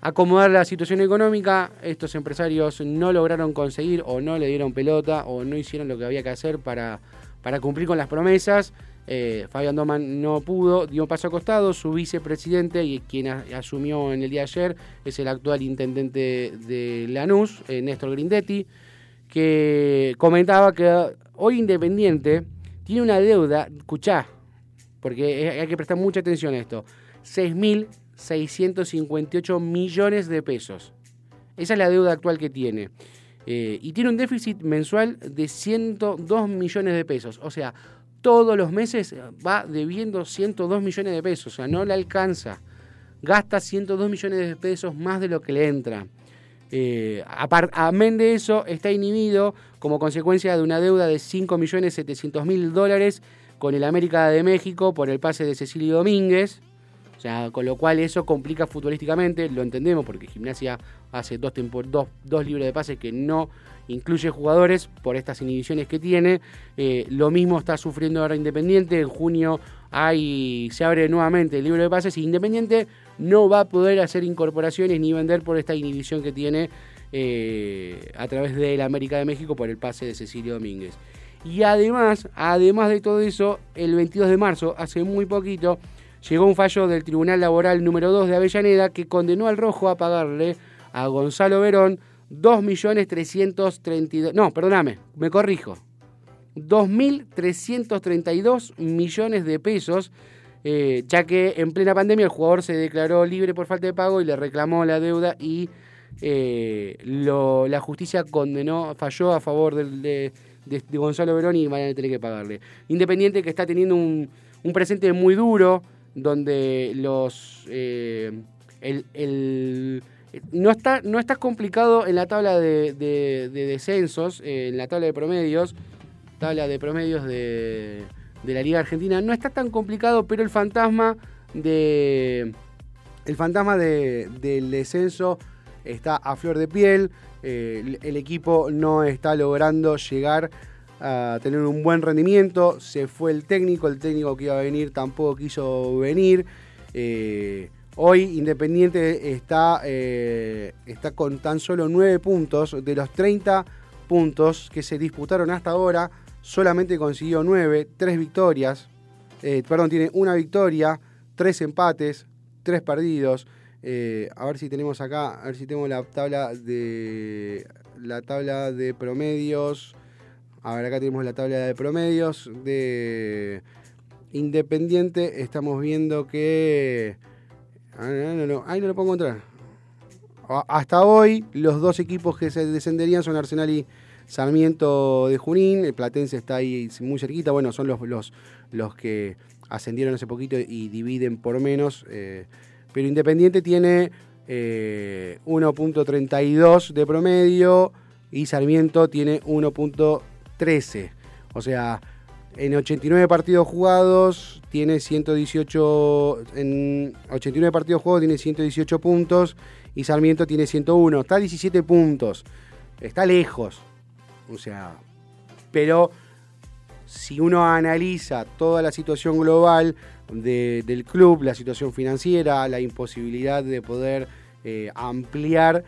acomodar la situación económica. Estos empresarios no lograron conseguir o no le dieron pelota o no hicieron lo que había que hacer para cumplir con las promesas. Eh, Fabián Doman no pudo, dio paso a costado. Su vicepresidente y quien asumió en el día de ayer es el actual intendente de Lanús, eh, Néstor Grindetti, que comentaba que hoy Independiente tiene una deuda, escuchá, porque hay que prestar mucha atención a esto, 6.658 millones de pesos. Esa es la deuda actual que tiene. Eh, y tiene un déficit mensual de 102 millones de pesos. O sea, todos los meses va debiendo 102 millones de pesos. O sea, no le alcanza. Gasta 102 millones de pesos más de lo que le entra. Eh, amén de eso, está inhibido como consecuencia de una deuda de 5.700.000 dólares con el América de México por el pase de Cecilio Domínguez. O sea, con lo cual eso complica futbolísticamente, lo entendemos porque Gimnasia hace dos, dos, dos libros de pases que no incluye jugadores por estas inhibiciones que tiene. Eh, lo mismo está sufriendo ahora Independiente. En junio hay, se abre nuevamente el libro de pases y Independiente no va a poder hacer incorporaciones ni vender por esta inhibición que tiene eh, a través del América de México por el pase de Cecilio Domínguez. Y además, además de todo eso, el 22 de marzo, hace muy poquito, llegó un fallo del Tribunal Laboral número 2 de Avellaneda que condenó al Rojo a pagarle a Gonzalo Verón 2.332... No, perdóname, me corrijo. 2.332 millones de pesos, eh, ya que en plena pandemia el jugador se declaró libre por falta de pago y le reclamó la deuda y eh, la justicia condenó, falló a favor de Gonzalo Verón y van a tener que pagarle. Independiente que está teniendo un, un presente muy duro, donde los eh, el, el- no está no está complicado en la tabla de, de- de descensos, en la tabla de promedios, tabla de promedios de, de la Liga Argentina, no está tan complicado, pero el fantasma de el fantasma de- del descenso está a flor de piel. eh, el equipo no está logrando llegar a tener un buen rendimiento. Se fue el técnico, el técnico que iba a venir tampoco quiso venir. Eh, hoy Independiente está, eh, está con tan solo 9 puntos. De los 30 puntos que se disputaron hasta ahora, solamente consiguió 9, 3 victorias. Eh, perdón, tiene una victoria, 3 empates, 3 perdidos. A ver si tenemos acá, a ver si tenemos la tabla de la tabla de promedios. A ver, acá tenemos la tabla de promedios de Independiente. Estamos viendo que. Ah, no, lo puedo encontrar. Hasta hoy, los dos equipos que se descenderían son Arsenal y Sarmiento de Junín. El Platense está ahí muy cerquita. Bueno, son los, los, los que ascendieron hace poquito y dividen por menos. eh, pero Independiente tiene eh, 1.32 de promedio y Sarmiento tiene 1.13. O sea, en 89 partidos jugados tiene 118 en 89 partidos jugados tiene 118 puntos y Sarmiento tiene 101, está a 17 puntos. Está lejos. O sea, pero si uno analiza toda la situación global de- del club, la situación financiera, la imposibilidad de poder eh, ampliar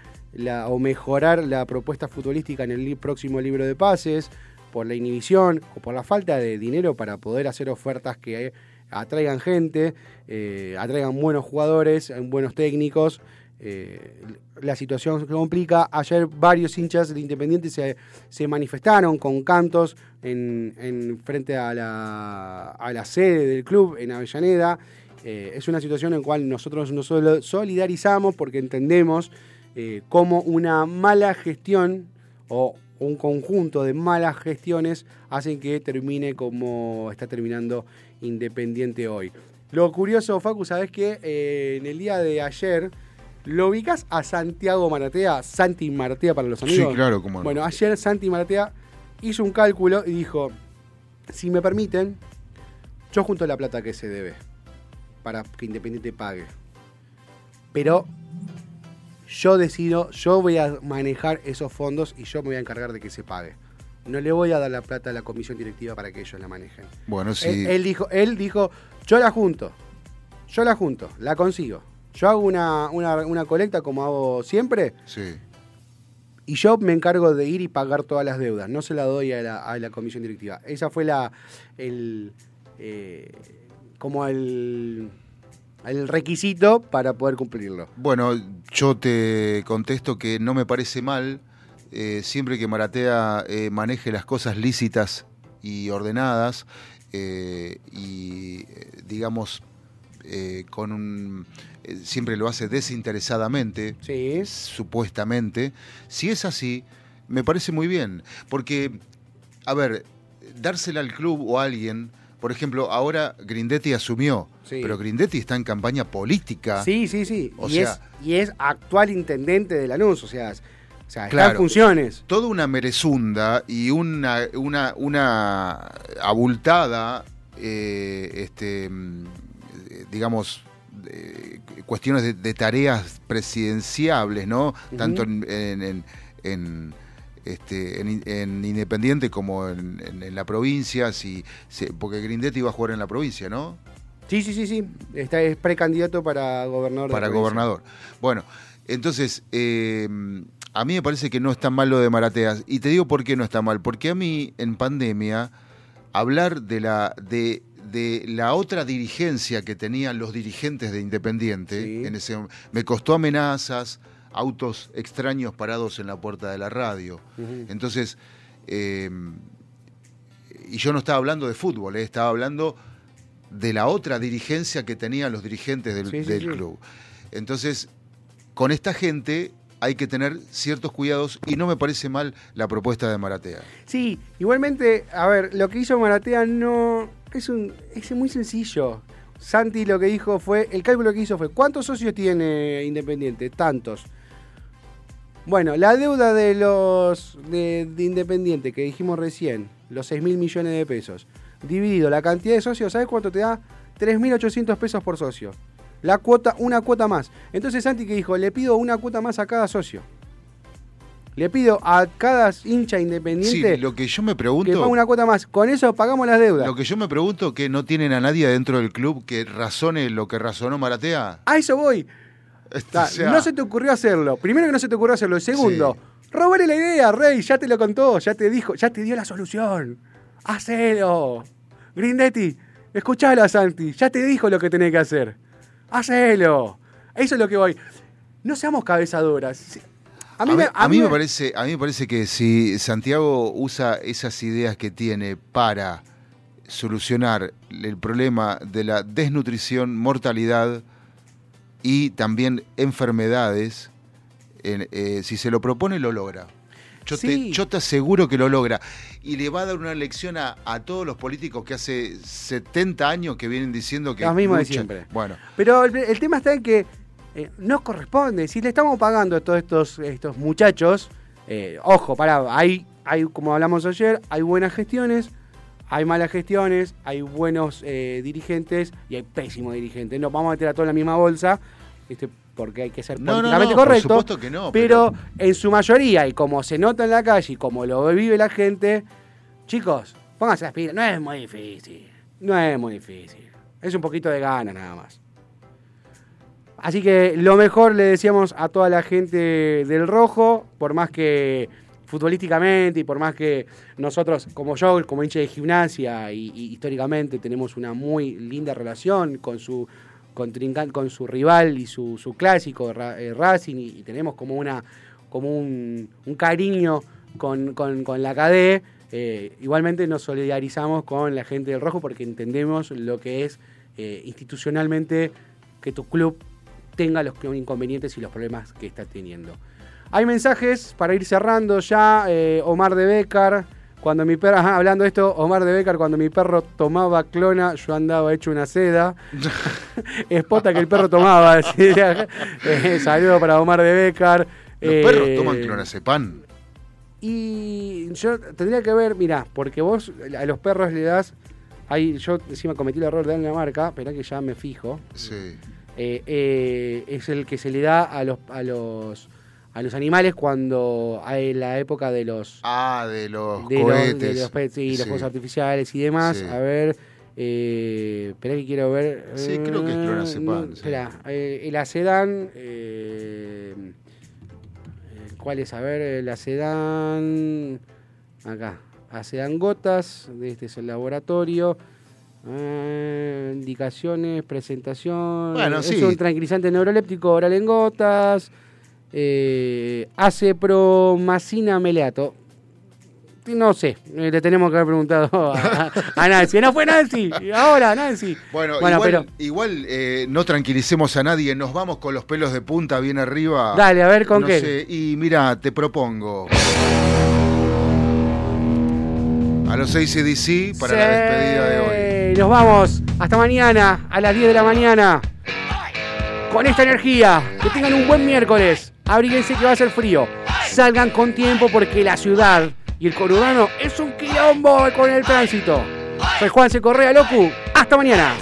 o mejorar la propuesta futbolística en el próximo libro de pases, por la inhibición o por la falta de dinero para poder hacer ofertas que atraigan gente, eh, atraigan buenos jugadores, eh, buenos técnicos. eh, la situación se complica. Ayer varios hinchas de Independiente se, manifestaron con cantos en, en frente a la, sede del club en Avellaneda. Es una situación en la cual nosotros nos solidarizamos porque entendemos cómo una mala gestión o un conjunto de malas gestiones hacen que termine como está terminando Independiente hoy. Lo curioso, Facu, sabes que eh, en el día de ayer lo ubicas a Santiago Maratea, Santi Maratea para los Sí, amigos. claro, cómo no. Bueno, ayer Santi Maratea hizo un cálculo y dijo, si me permiten, yo junto la plata que se debe para que Independiente pague. Pero yo decido, yo voy a manejar esos fondos y yo me voy a encargar de que se pague. No le voy a dar la plata a la comisión directiva para que ellos la manejen. Bueno, sí. Él, él dijo, él dijo, yo la junto, yo la junto, la consigo. Yo hago una, una, una colecta como hago siempre sí. y yo me encargo de ir y pagar todas las deudas. No se la doy a la, a la comisión directiva. Esa fue la el eh, como el, el requisito para poder cumplirlo. Bueno, yo te contesto que no me parece mal eh, siempre que Maratea eh, maneje las cosas lícitas y ordenadas eh, y, digamos, eh, con un... siempre lo hace desinteresadamente, Sí. supuestamente. Si es así, me parece muy bien, porque, a ver, dársela al club o a alguien... Por ejemplo, ahora Grindetti asumió, Sí. pero Grindetti está en campaña política. Sí, sí, sí. O y, sea- es, y es actual intendente de Lanús, o sea, o sea está Claro. en funciones. toda una merezunda y una, una, una abultada, eh, este, mm, digamos, eh, cuestiones de, de tareas presidenciables, ¿no? Tanto en, en- en- en, este, en, en Independiente como en, en- en la provincia, si, si- porque Grindetti iba a jugar en la provincia, ¿no? Sí, sí, sí, sí. Está, es precandidato para gobernador. para gobernador. Bueno, entonces, eh, a mí me parece que no está mal lo de Marateas. Y te digo por qué no está mal. Porque a mí, en pandemia, hablar de la, de, de la otra dirigencia que tenían los dirigentes de Independiente, Sí. en ese, me costó amenazas, autos extraños parados en la puerta de la radio. Entonces, eh, y yo no estaba hablando de fútbol, eh, estaba hablando de la otra dirigencia que tenían los dirigentes del, Sí, sí, del sí. club. Entonces, con esta gente hay que tener ciertos cuidados y no me parece mal la propuesta de Maratea. Sí, igualmente, a ver, lo que hizo Maratea no. Es, un, es muy sencillo. Santi lo que dijo fue. El cálculo que hizo fue: ¿cuántos socios tiene Independiente? Tantos. Bueno, la deuda de los de, de Independiente que dijimos recién, los 6 mil millones de pesos, dividido la cantidad de socios, ¿sabes cuánto te da? 3.800 pesos por socio. La cuota, una cuota más. Entonces Santi que dijo, le pido una cuota más a cada socio. Le pido a cada hincha Sí, independiente lo que yo me que pregunto, pague una cuota más. Con eso pagamos las deudas. lo que yo me pregunto que no tienen a nadie dentro del club que razone lo que razonó Maratea. A eso voy. O Ta, sea, no se te ocurrió hacerlo. Primero que no se te ocurrió hacerlo. Y segundo, robarle la idea, Rey. Ya te lo contó, ya te dijo, ya te dio la solución. Hacelo. Grindetti, escuchalo a Santi. Ya te dijo lo que tenés que hacer. Hacelo. Eso es lo que voy. No seamos cabezaduras. Sí. A mí, a mí me parece, a mí me parece que si Santiago usa esas ideas que tiene para solucionar el problema de la desnutrición, mortalidad y también enfermedades, en- eh, si se lo propone lo logra. Yo, Sí. te, yo te aseguro que lo logra. Y le va a dar una lección a, a todos los políticos que hace 70 años que vienen diciendo que... Los mismos de siempre. Bueno, Pero el, el tema está en que eh, no corresponde. Si le estamos pagando a todos estos, estos muchachos, eh, ojo, pará, hay, hay, como hablamos ayer, hay buenas gestiones, Hay malas gestiones, hay buenos eh, dirigentes y hay pésimos dirigentes. No vamos a meter a todo en la misma bolsa, ¿viste? porque hay que ser No, no, políticamente no, por correcto. supuesto que no, pero, en su mayoría, y como se nota en la calle y como lo vive la gente, chicos, pónganse las pilas. No es muy difícil. No es muy difícil. Es un poquito de gana nada más. Así que lo mejor le decíamos a toda la gente del rojo, por más que futbolísticamente y por más que nosotros, como yo, como hincha de gimnasia y, históricamente tenemos una muy linda relación con su contrincan- con su rival y su, su clásico eh, Racing y, tenemos como una como un, un cariño con, con- con la KD, eh, igualmente nos solidarizamos con la gente del rojo porque entendemos lo que es eh, institucionalmente que tu club tenga los inconvenientes y los problemas que está teniendo. Hay mensajes para ir cerrando ya. eh, Omar de Becar, cuando mi perro, ajá, hablando de esto, Omar de Becar, cuando mi perro tomaba clona, yo andaba hecho una seda. Espota que el perro tomaba. Eh, saludo para Omar de Becar. Los Eh, perros toman clonazepam. Y yo tendría que ver, mira, porque vos a los perros le das. Ahí yo encima cometí el error de darle la marca, esperá que ya me fijo. Sí. Eh, eh, es el que se le da a los a los a los animales cuando hay la época de los Ah, de los de los, de los sí, artificiales y demás. Sí. A ver, eh, espera que quiero ver. Sí, creo que es Eh, clonazepam, no. Espera, eh, el Acedan. eh, eh, ¿Cuál es? A ver, el Acedan. Acá. Acedan gotas. Este es el laboratorio. Eh, indicaciones, presentación. Bueno, es sí. un tranquilizante neuroléptico oral en gotas. Eh, acepromacina meleato. No sé, eh, le tenemos que haber preguntado a, a Nancy. No fue Nancy, ahora Nancy. Bueno, Bueno, igual, pero- igual, eh, no tranquilicemos a nadie, nos vamos con los pelos de punta bien arriba. Dale, a ver, ¿con No qué? sé, y mira, te propongo. A los 6 CDC para la despedida de hoy. Sí, Nos vamos. Hasta mañana, a las 10 de la mañana. Con esta energía. Que tengan un buen miércoles. Abríguense que va a ser frío. Salgan con tiempo porque la ciudad y el conurbano es un quilombo con el tránsito. Soy Juanse Correa Locu. Hasta mañana.